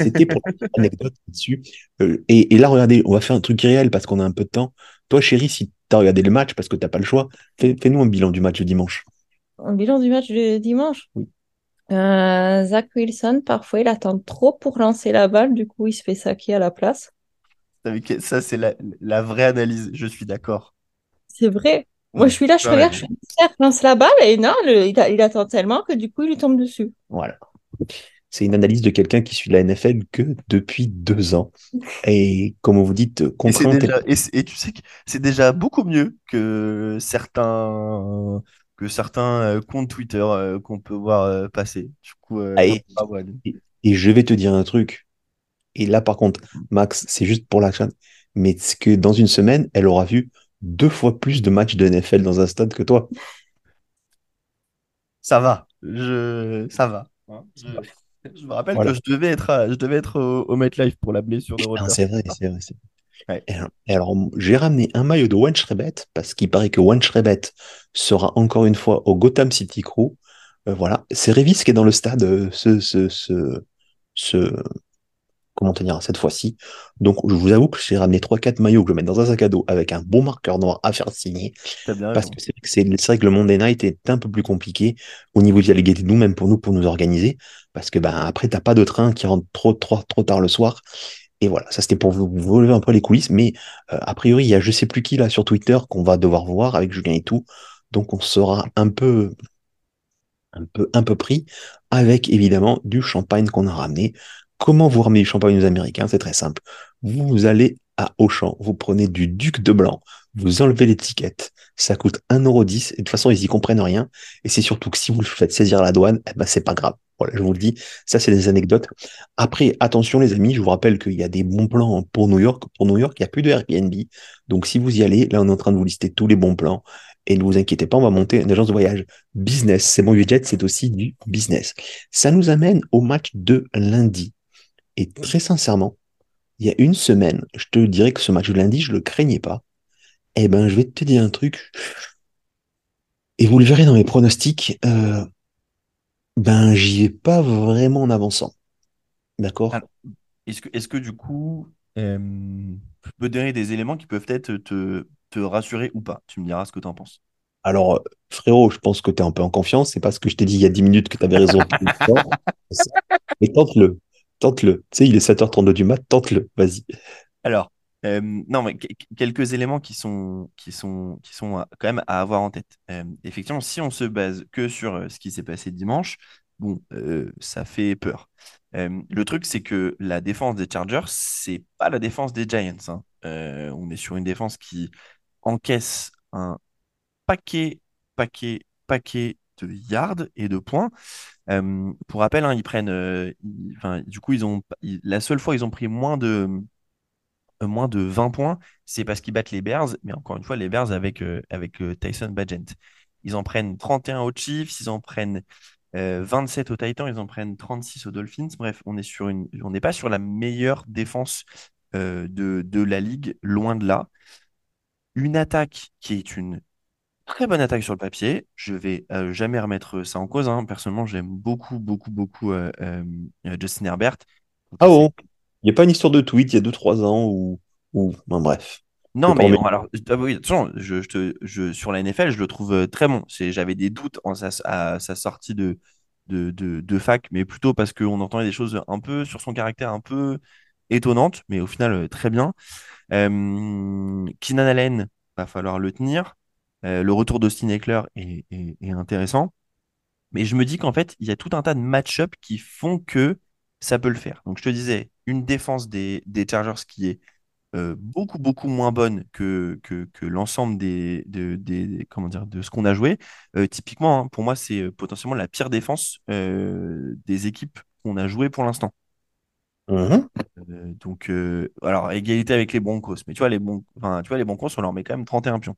C'était pour [LAUGHS] anecdote dessus. Euh, et, et, là, regardez, on va faire un truc réel parce qu'on a un peu de temps. Toi, chérie, si tu as regardé le match parce que tu n'as pas le choix, fais, nous un bilan du match de dimanche. Un bilan du match de dimanche? Oui. Euh, Zach Wilson, parfois, il attend trop pour lancer la balle, du coup, il se fait saquer à la place. Ça, c'est la, vraie analyse, je suis d'accord. C'est vrai. Moi, je suis là, je regarde, je lance la balle et non, il, il, attend tellement que du coup, il lui tombe dessus. Voilà c'est une analyse de quelqu'un qui suit la NFL que depuis deux ans. Et comme vous dites, contraint. Et, et, tu sais que c'est déjà beaucoup mieux que certains que certains euh, comptes Twitter euh, qu'on peut voir euh, passer. Du coup, ah, et, je vais te dire un truc. Et là, par contre, Max, c'est juste pour la chaîne, mais c'est que dans une semaine, elle aura vu deux fois plus de matchs de NFL dans un stade que toi. Ça va, je... ça va. Hein. Je me rappelle que je devais être, je devais être au, MetLife pour la blessure de Roger. C'est vrai, c'est vrai. Ouais. Et alors, j'ai ramené un maillot de Wen Schrebet parce qu'il paraît que Wen Schrebet sera encore une fois au Gotham City Crew. Euh, voilà, c'est Revis qui est dans le stade euh, ce, ce, ce, ce- comment te dire, cette fois-ci. Donc, je vous avoue que j'ai ramené 3-4 maillots que je vais mettre dans un sac à dos avec un bon marqueur noir à faire signer. Bien Parce raison. que c'est vrai que le Monday Night est un peu plus compliqué au niveau de la légalité, nous, même pour nous, pour nous organiser. Parce que ben après, t'as pas de train qui rentre trop, trop, trop tard le soir. Et voilà, ça c'était pour vous, vous relever un peu les coulisses. Mais euh, a priori, il y a je sais plus qui là sur Twitter qu'on va devoir voir avec Julien et tout. Donc on sera un peu, un peu, un peu pris avec évidemment du champagne qu'on a ramené. Comment vous ramenez du champagne aux Américains? C'est très simple. Vous allez à Auchan, vous prenez du Duc de Blanc, vous enlevez l'étiquette, ça coûte 1,10€, et de toute façon, ils y comprennent rien. Et c'est surtout que si vous le faites saisir la douane, eh ben, c'est pas grave. Voilà, je vous le dis, ça, c'est des anecdotes. Après, attention, les amis, je vous rappelle qu'il y a des bons plans pour New York. Pour New York, il n'y a plus de Airbnb. Donc, si vous y allez, là, on est en train de vous lister tous les bons plans. Et ne vous inquiétez pas, on va monter une agence de voyage business. C'est bon, budget, c'est aussi du business. Ça nous amène au match de lundi. Et très sincèrement, il y a une semaine, je te dirais que ce match de lundi, je le craignais pas. Eh ben, je vais te dire un truc. Et vous le verrez dans mes pronostics. euh, ben, j'y vais pas vraiment en avançant. D'accord? Est-ce que, du coup, euh, je peux donner des éléments qui peuvent peut-être te, te rassurer ou pas? Tu me diras ce que tu en penses. Alors, euh, frérot, je pense que tu es un peu en confiance. C'est pas ce que je t'ai dit il y a 10 minutes que tu avais raison. [LAUGHS] Mais tente-le. Tente-le. Tu sais, il est 7h32 du mat. Tente-le. Vas-y. Alors, euh, non, mais que- quelques éléments qui sont, qui sont, qui sont à- quand même à avoir en tête. Euh, effectivement, si on se base que sur euh, ce qui s'est passé dimanche, bon, euh, ça fait peur. Euh, le truc, c'est que la défense des Chargers, c'est pas la défense des Giants. hein. Euh, on est sur une défense qui encaisse un paquet, paquet, paquet yards et de points. Euh, pour rappel, hein, ils prennent, euh, du coup, ils ont, la seule fois ils ont pris moins de, euh, moins de 20 points, c'est parce qu'ils battent les Bears, mais encore une fois, les Bears avec, avec Tyson Bagent. Ils en prennent 31 aux Chiefs, ils en prennent euh, 27 aux Titans, ils en prennent 36 aux Dolphins. Bref, on est sur une, on n'est pas sur la meilleure défense de, de la ligue, loin de là. Une attaque qui est une très bonne attaque sur le papier. Je vais euh, jamais remettre ça en cause. hein. Personnellement, j'aime beaucoup, beaucoup, beaucoup euh, euh, Justin Herbert. Ah bon? c'est- Il n'y a pas une histoire de tweet il y a 2-3 ans ou, ou... ben, bref. Non, mais bon, alors, ah oui, attention, je, je te, je, sur la NFL, je le trouve euh, très bon. C'est, j'avais des doutes en sa, à sa sortie de, de, de, de fac, mais plutôt parce qu'on entendait des choses un peu sur son caractère un peu étonnantes, mais au final, euh, très bien. Euh, Keenan Allen, va falloir le tenir. Euh, le retour d'Austin Eckler est, est- est intéressant. Mais je me dis qu'en fait, il y a tout un tas de match-up qui font que ça peut le faire. Donc, je te disais, une défense des, des Chargers qui est euh, beaucoup, beaucoup moins bonne que, que, que l'ensemble des, de, des, des- comment dire, de ce qu'on a joué. Euh, typiquement, hein, pour moi, c'est potentiellement la pire défense des équipes qu'on a joué pour l'instant. Mhm. Euh, donc, euh, alors, égalité avec les Broncos. Mais tu vois, les, bon, enfin, tu vois, les Broncos, on leur met quand même 31 pions.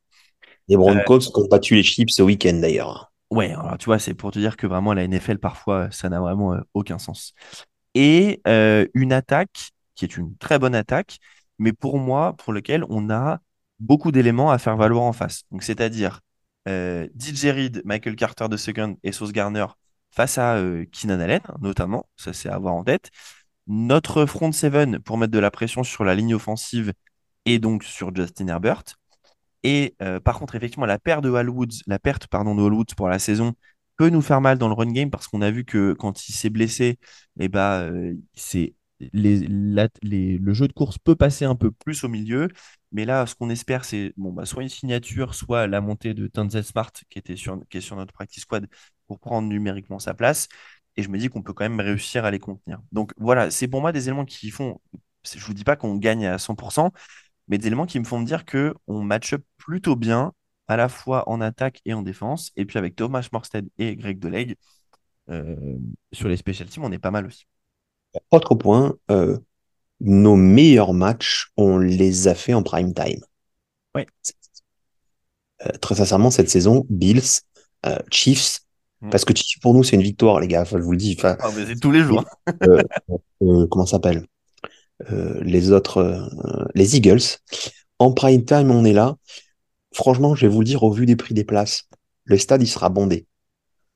Les Broncos qui ont battu les Chiefs ce week-end d'ailleurs. Ouais, alors tu vois, c'est pour te dire que vraiment la NFL, parfois, ça n'a vraiment euh, aucun sens. Et euh, une attaque qui est une très bonne attaque, mais pour moi, pour lequel on a beaucoup d'éléments à faire valoir en face. Donc, c'est-à-dire euh, DJ Reed, Michael Carter de second et Sauce Garner face à euh, Keenan Allen, notamment, ça c'est à avoir en tête. Notre front seven pour mettre de la pression sur la ligne offensive et donc sur Justin Herbert. Et euh, par contre, effectivement, la perte de Hall Woods, la perte pardon, de Hall Woods pour la saison peut nous faire mal dans le run game parce qu'on a vu que quand il s'est blessé, eh ben, euh, c'est le jeu de course peut passer un peu plus au milieu. Mais là, ce qu'on espère, c'est bon, bah, soit une signature, soit la montée de Tanzel Smart qui était sur, qui est sur notre practice squad pour prendre numériquement sa place. Et je me dis qu'on peut quand même réussir à les contenir. Donc voilà, c'est pour moi des éléments qui font. Je vous dis pas qu'on gagne à 100%, mais des éléments qui me font me dire que on match up plutôt bien, à la fois en attaque et en défense. Et puis avec Thomas Morstead et Greg Deleg, euh, sur les special teams, on est pas mal aussi. Autre point, euh, nos meilleurs matchs, on les a fait en prime time. Ouais. Euh, très sincèrement, cette saison, Bills, Chiefs, Mm. parce que Chiefs, pour nous, c'est une victoire, les gars. Je vous le dis. Ah, mais c'est tous les jours. [LAUGHS] comment ça s'appelle? Les autres, les Eagles. En prime time, on est là. Franchement, je vais vous dire, au vu des prix des places, le stade, il sera bondé.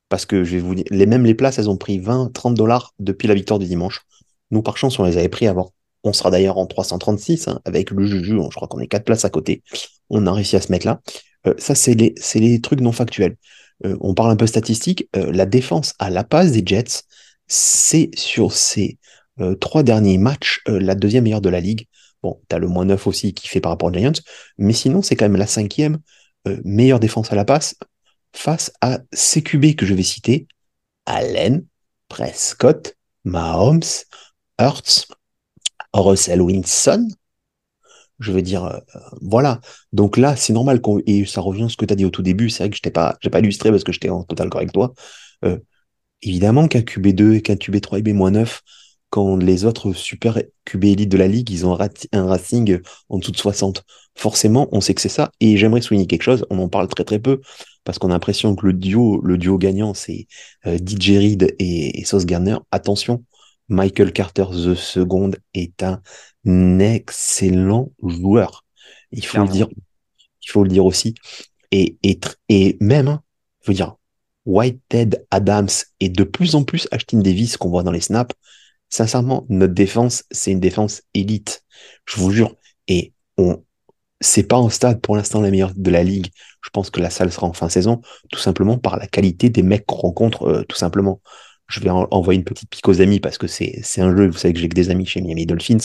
Parce que je vais vous dire, les, mêmes les places, elles ont pris 20, 30 dollars depuis la victoire du dimanche. Nous, par chance, on les avait pris avant. On sera d'ailleurs en 336 hein, avec le Juju. Je crois qu'on est quatre places à côté. On a réussi à se mettre là. Euh, ça, c'est les, trucs non factuels. Euh, on parle un peu statistique. Euh, la défense à la passe des Jets, c'est sur ces trois derniers matchs la deuxième meilleure de la ligue. Bon, tu as le moins 9 aussi qui fait par rapport aux Giants. Mais sinon, c'est quand même la cinquième meilleure défense à la passe face à CQB que je vais citer, Allen, Prescott, Mahomes, Hurts, Russell Wilson. Je veux dire, euh, voilà. Donc là, c'est normal qu'on, et ça revient à ce que tu as dit au tout début. C'est vrai que je n'ai pas, pas illustré parce que j'étais en total correct toi. Euh, évidemment qu'un QB2 et qu'un QB3 et B-9, quand les autres super QB élites de la ligue, ils ont un racing en dessous de 60. Forcément, on sait que c'est ça. Et j'aimerais souligner quelque chose, on en parle très très peu, parce qu'on a l'impression que le duo, le duo gagnant, c'est euh, DJ Reed et, Sauce Garner. Attention, Michael Carter the second est un excellent joueur. Il faut le dire. Il faut le dire aussi. Et, et, et même, je veux dire, Whitehead, Adams et de plus en plus Ashton Davis qu'on voit dans les snaps, sincèrement, notre défense, c'est une défense élite. Je vous jure. Et on, c'est pas en stade pour l'instant la meilleure de la ligue. Je pense que la salle sera en fin de saison, tout simplement par la qualité des mecs qu'on rencontre, euh, tout simplement. Je vais envoyer une petite pique aux amis parce que c'est, c'est un jeu, vous savez que j'ai que des amis chez Miami Dolphins.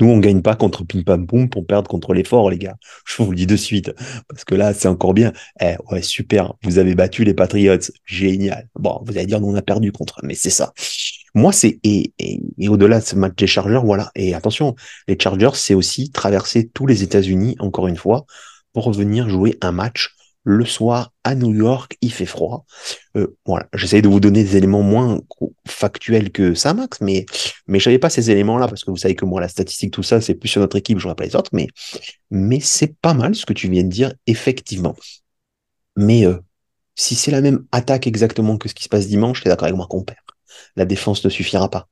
Nous, on gagne pas contre Pim Pam Poum pour perdre contre les forts, les gars. Je vous le dis de suite. Parce que là, c'est encore bien. Eh, ouais, super. Vous avez battu les Patriots. Génial. Bon, vous allez dire, nous, on a perdu contre, mais c'est ça. Moi, c'est et, et, au-delà de ce match des Chargers, voilà. Et attention, les Chargers, c'est aussi traverser tous les États-Unis, encore une fois, pour venir jouer un match le soir à New York. Il fait froid. Euh, voilà. J'essaye de vous donner des éléments moins factuels que ça, Max, mais mais j'avais pas ces éléments-là parce que vous savez que moi, la statistique, tout ça, c'est plus sur notre équipe. Je vois pas les autres, mais mais c'est pas mal ce que tu viens de dire, effectivement. Mais euh, si c'est la même attaque exactement que ce qui se passe dimanche, t'es d'accord avec moi qu'on perd la défense ne suffira pas.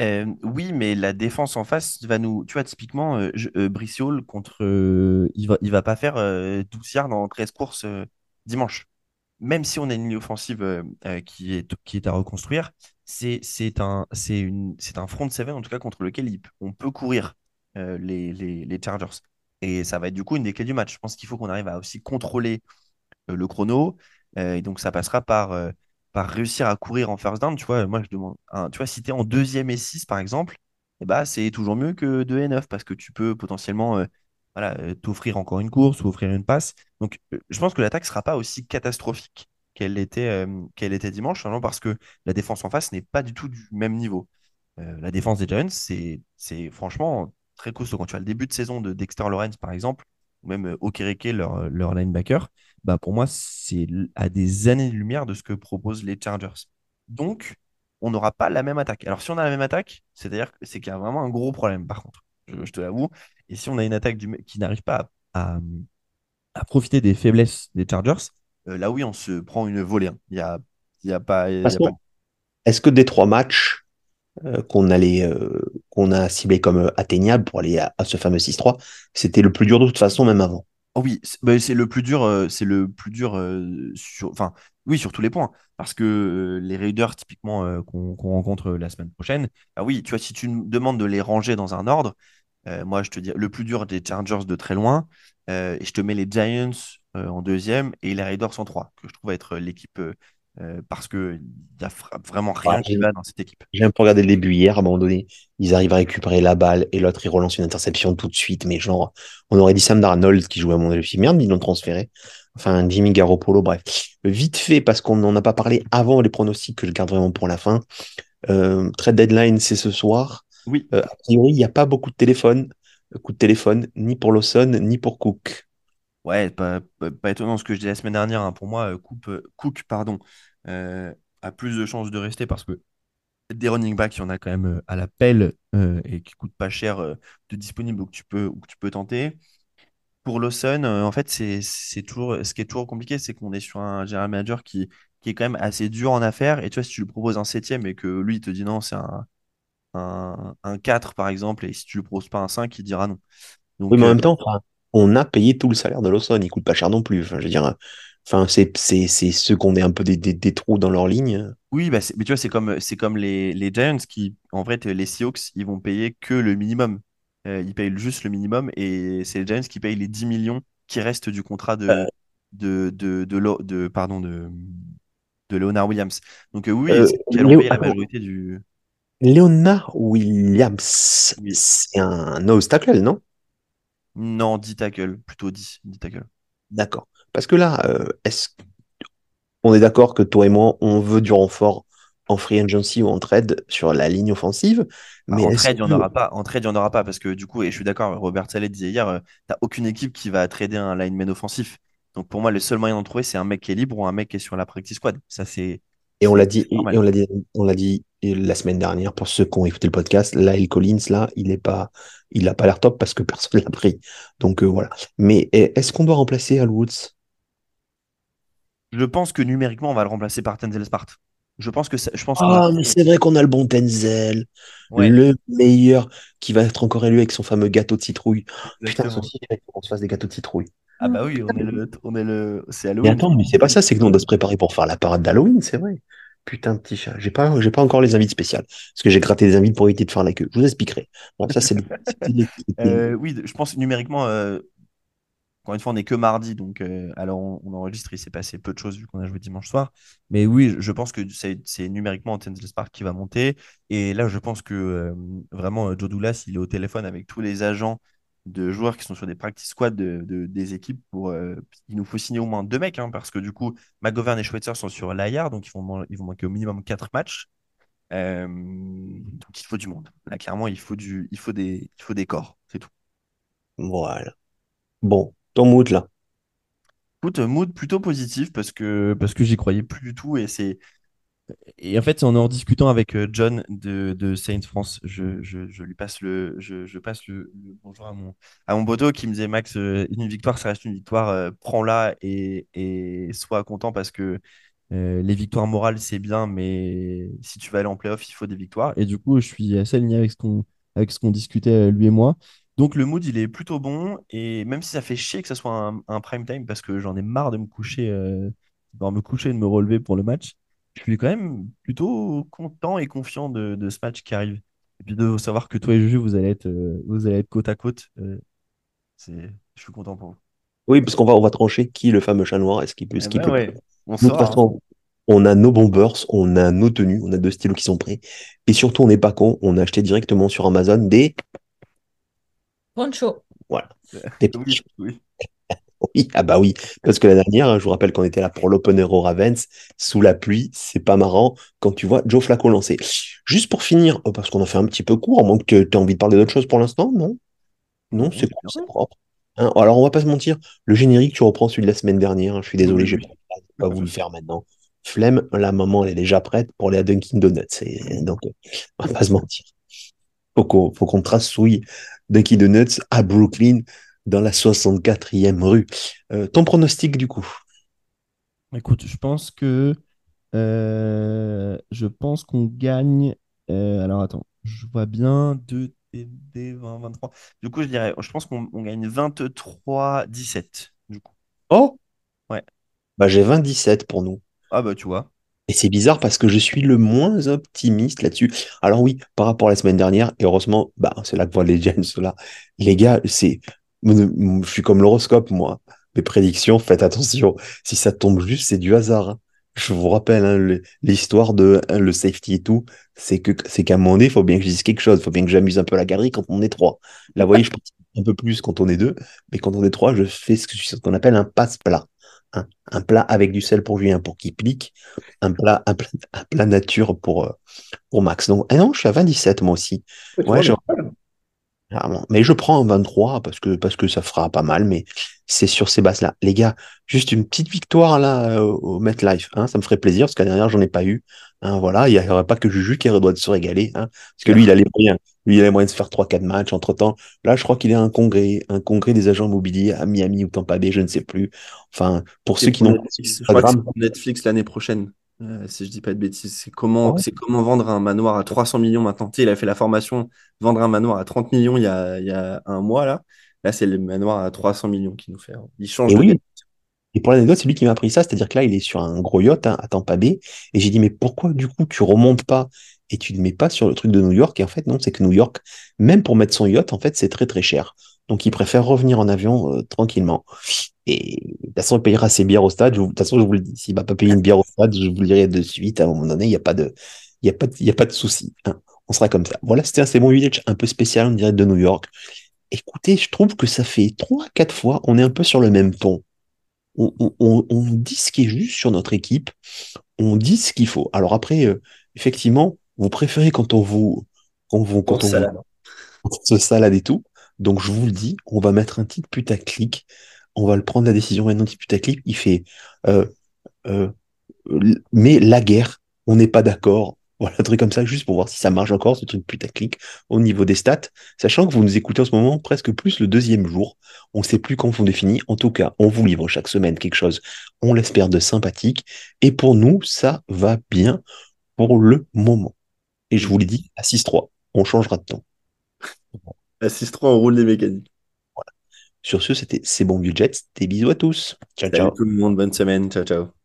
Euh, oui, mais la défense en face va nous. Tu vois, typiquement, euh, euh contre. il va, il va pas faire 12 yards dans 13 courses dimanche. Même si on a une ligne offensive qui, est, qui est à reconstruire, c'est un, une, un front seven en tout cas contre lequel on peut courir les, les, les, Chargers. Et ça va être du coup une des clés du match. Je pense qu'il faut qu'on arrive à aussi contrôler le chrono. et donc ça passera par par réussir à courir en first down, tu vois, moi je demande, tu vois, si tu es en deuxième et 6 par exemple, eh bah, c'est toujours mieux que 2 et 9 parce que tu peux potentiellement euh, voilà, euh, t'offrir encore une course ou offrir une passe. Donc euh, je pense que l'attaque ne sera pas aussi catastrophique qu'elle était, dimanche, parce que la défense en face n'est pas du tout du même niveau. la défense des Giants, c'est, c'est franchement très costaud. Quand tu as le début de saison de Dexter Lawrence, par exemple, ou même Okereke, leur, leur linebacker, bah pour moi, c'est à des années-lumière de ce que proposent les Chargers. Donc, on n'aura pas la même attaque. Alors, si on a la même attaque, c'est-à-dire que c'est qu'il y a vraiment un gros problème, par contre, je, te l'avoue. Et si on a une attaque qui n'arrive pas à, profiter des faiblesses des Chargers, euh, là oui, on se prend une volée. Hein. Il y a, y a pas. Est-ce que des trois matchs euh, qu'on allait euh, qu'on a ciblé comme atteignables pour aller à, à ce fameux 6-3, c'était le plus dur de toute façon, même avant? Oh oui, bah, c'est le plus dur, euh, c'est le plus dur euh, sur, enfin, oui, sur tous les points. Parce que euh, les Raiders, typiquement, qu'on rencontre la semaine prochaine, ah oui, tu vois, si tu me demandes de les ranger dans un ordre, moi, je te dis le plus dur des Chargers de très loin, et je te mets les Giants en deuxième et les Raiders en trois, que je trouve être l'équipe parce qu'il n'y a vraiment rien qui va dans cette équipe. J'ai un peu regardé le début hier, à un moment donné, ils arrivent à récupérer la balle et l'autre il relance une interception tout de suite, mais genre, on aurait dit Sam Darnold qui jouait à mon avis, merde, ils l'ont transféré. Enfin, Jimmy Garoppolo, bref. Vite fait, parce qu'on n'en a pas parlé avant les pronostics que je garde vraiment pour la fin. Euh, trade deadline, c'est ce soir. Oui. Euh, a priori, il n'y a pas beaucoup de téléphone, coup de téléphone, ni pour Lawson, ni pour Cook. Ouais, pas, pas, étonnant ce que je disais la semaine dernière. Hein. Pour moi, Cook, pardon, euh, a plus de chances de rester parce que des running backs, il y en a quand même euh, à la pelle euh, et qui coûtent pas cher de disponible ou que tu peux, tu peux tenter. Pour Lawson, en fait, c'est toujours, ce qui est toujours compliqué, c'est qu'on est sur un general manager qui, qui est quand même assez dur en affaires. Et tu vois, si tu lui proposes un septième et que lui, il te dit non, c'est un, un, un 4 par exemple, et si tu lui proposes pas un 5, il dira non. Donc, Oui, mais en euh, même temps, enfin, on a payé tout le salaire de Lawson. Il coûte pas cher non plus. Enfin, je veux dire, enfin, c'est c'est c'est ceux qu'on est un peu des, des, des trous dans leur ligne. oui, bah, mais tu vois, c'est comme, c'est comme les, les Giants qui, en vrai, les Seahawks, ils vont payer que le minimum. Euh, ils payent juste le minimum et c'est les Giants qui payent les 10 millions qui restent du contrat Euh, de, de, de, de, de- pardon, de, de Leonard Williams. Donc, euh, oui, allons Léo- payer la majorité du. Leonard Williams, Oui. c'est un nose tackle, non? Non, 10 tackles, plutôt 10, 10 tackles. D'accord. Parce que là, euh, est-ce qu'on est d'accord que toi et moi, on veut du renfort en free agency ou en trade sur la ligne offensive, Ah, mais En trade, il n'y en aura pas. En trade, il n'y en aura pas parce que du coup, et je suis d'accord, Robert Saleh disait hier, tu t'as aucune équipe qui va trader un lineman offensif. Donc pour moi, le seul moyen d'en trouver, c'est un mec qui est libre ou un mec qui est sur la practice squad. Ça, c'est Et on l'a dit, et on l'a dit, on l'a dit la semaine dernière pour ceux qui ont écouté le podcast. Lyle Collins, là, il est pas, il a pas l'air top parce que [LAUGHS] personne l'a pris. Donc euh, voilà. Mais eh, est-ce qu'on doit remplacer Al Woods? Je pense que numériquement, on va le remplacer par Tenzel Spart. Je pense que ça- je pense a. Ah, mais c'est vrai qu'on a le bon Tenzel, Ouais, le meilleur qui va être encore élu avec son fameux gâteau de citrouille. Putain, exactement. il faut qu'on se fasse des gâteaux de citrouille. Ah bah oui, on est le, on est le, c'est Mais Halloween. attends, mais c'est pas ça, c'est que nous on doit se préparer pour faire la parade d'Halloween, c'est vrai. Putain de petit chat. J'ai pas, j'ai pas encore les invites spéciales. Parce que j'ai gratté les invites pour éviter de faire la queue. Je vous expliquerai. Bon, ça, c'est Euh, oui, je pense numériquement, euh, Encore une fois, on n'est que mardi, donc euh, alors on, on enregistre, il s'est passé peu de choses vu qu'on a joué dimanche soir. Mais oui, je pense que c'est numériquement Tenzel Spark qui va monter. Et là, je pense que euh, vraiment, Joe Douglas, il est au téléphone avec tous les agents de joueurs qui sont sur des practice squads de, de- des équipes pour. euh, il nous faut signer au moins deux mecs, hein, parce que du coup, McGovern et Schweitzer sont sur l'IR, donc ils vont, ils vont manquer au minimum quatre matchs. Euh, donc il faut du monde. Là, clairement, il faut, du, il faut, des, il faut des corps, c'est tout. Voilà. Bon, ton mood là. Écoute, mood plutôt positif parce que, parce que j'y croyais plus du tout. Et, c'est... et en fait, en en discutant avec euh, John de, de Saints France, je, lui passe le, je, passe le, bonjour à mon, à qui me disait Max, euh, une victoire, ça reste une victoire, euh, prends-la et, sois content parce que les victoires morales, c'est bien, mais si tu veux aller en playoff, il faut des victoires. Et du coup, je suis assez aligné avec ce qu'on discutait, lui et moi. Donc le mood, il est plutôt bon. Et même si ça fait chier que ce soit un, prime time, parce que j'en ai marre de me coucher, de me coucher et de me relever pour le match, je suis quand même plutôt content et confiant de, de ce match qui arrive. Et puis de savoir que toi et Juju, vous allez être, euh, vous allez être côte à côte, euh, c'est, je suis content pour vous. Oui, parce qu'on va, on va trancher qui est le fameux chat noir. Est-ce qu'il peut, Eh ce qu'il ben peut. ouais, on De toute saura. façon, on a nos bombers, on a nos tenues, on a deux stylos qui sont prêts. Et surtout, on n'est pas con, on a acheté directement sur Amazon des, Poncho. voilà, [LAUGHS] des Oui, oui. Oui, ah bah oui, parce que la dernière, je vous rappelle qu'on était là pour l'opener au Ravens, sous la pluie, c'est pas marrant quand tu vois Joe Flacco lancer. Juste pour finir, euh, parce qu'on a fait un petit peu court, à moins que tu aies envie de parler d'autre chose pour l'instant, non? Non, c'est cool, c'est propre. Hein, alors, on va pas se mentir, le générique, tu reprends celui de la semaine dernière, hein, je suis désolé, j'ai oui. pas, voulu le faire maintenant. Flemme, la maman, elle est déjà prête pour aller à Dunkin' Donuts, et donc, euh, on va pas se mentir. Faut qu'on faut qu'on trace souille Dunkin' Donuts à Brooklyn, dans la 64e rue. Euh, ton pronostic, du coup? Écoute, je pense que euh, je pense qu'on gagne. euh, alors attends, je vois bien 2 TD 20, 23. Du coup, je dirais, je pense qu'on on gagne 23-17. Du coup. Oh, Ouais. bah j'ai 27 pour nous. Ah bah tu vois. Et c'est bizarre parce que je suis le moins optimiste là-dessus. Alors oui, par rapport à la semaine dernière, et heureusement, bah c'est là que voient les James là. Les gars, c'est, je suis comme l'horoscope, moi. Mes prédictions, faites attention. Si ça tombe juste, c'est du hasard. hein. Je vous rappelle hein, l'histoire de hein, le safety et tout. C'est que c'est qu'à un moment donné, il faut bien que je dise quelque chose. Il faut bien que j'amuse un peu la galerie quand on est trois. Là, vous voyez, je participe un peu plus quand on est deux, mais quand on est trois, je fais ce qu'on appelle un passe-plat. Un, un plat avec du sel pour Julien pour qu'il pique, un plat, un plat, un plat nature pour, euh, pour Max. Donc, ah non, je suis à 27 moi aussi. Ouais, mais je prends un 23 parce que, parce que ça fera pas mal, mais c'est sur ces bases-là. Les gars, juste une petite victoire là euh, au MetLife, hein, ça me ferait plaisir parce qu'à dernière, j'en ai pas eu. Hein, voilà, il n'y aurait pas que Juju qui de se régaler, hein, parce que lui, il a les moyens. Lui, il a les moyens de se faire 3-4 matchs. Entre-temps, là, je crois qu'il est à un congrès, un congrès des agents immobiliers à Miami ou Tampa Bay, je ne sais plus. Enfin, pour ceux qui n'ont pas Netflix. Je Instagram, crois que c'est pour Netflix l'année prochaine. Euh, si je dis pas de bêtises. C'est comment, Ouais. c'est comment vendre un manoir à 300 millions maintenant. Tu sais, il a fait la formation vendre un manoir à 30 millions il y a, il y a un mois là. Là, c'est le manoir à 300 millions qui nous fait. hein. Il change Et de oui, et pour l'anecdote, c'est lui qui m'a appris ça, c'est-à-dire que là, il est sur un gros yacht hein, à Tampa Bay, et j'ai dit, mais pourquoi du coup tu remontes pas et tu ne mets pas sur le truc de New York? Et en fait, non, c'est que New York, même pour mettre son yacht, en fait, c'est très très cher. Donc il préfère revenir en avion euh, tranquillement. Et de toute façon, il payera ses bières au stade. Je de toute façon, je vous le dis, s'il va pas payer une bière au stade, je vous le dirai de suite. À un moment donné, il n'y a pas de, il y a pas de, il y a pas de souci. hein. On sera comme ça. Voilà, c'était un C'est bon village un peu spécial, on dirait, de New York. Écoutez, je trouve que ça fait trois, quatre fois, on est un peu sur le même ton. On, on- on- on dit ce qui est juste sur notre équipe, on dit ce qu'il faut. Alors après, euh, effectivement, vous préférez quand on vous, quand vous, quand on vous salade. [LAUGHS] se salade et tout. Donc je vous le dis, on va mettre un titre putaclic, on va le prendre la décision maintenant titre putaclic. Il fait, euh, euh, mais la guerre, on n'est pas d'accord. [LAUGHS] Voilà, un truc comme ça, juste pour voir si ça marche encore, ce truc putaclic, au niveau des stats, sachant que vous nous écoutez en ce moment presque plus le deuxième jour. On ne sait plus quand on définit. En tout cas, on vous livre chaque semaine quelque chose, on l'espère, de sympathique. Et pour nous, ça va bien pour le moment. Et je vous l'ai dit, à 6-3, on changera de temps. À 6-3, on roule les mécaniques. Sur ce, c'était C'est bon vieux Jets. Des bisous à tous. Ciao, Salut ciao. tout le monde, bonne semaine. Ciao, ciao.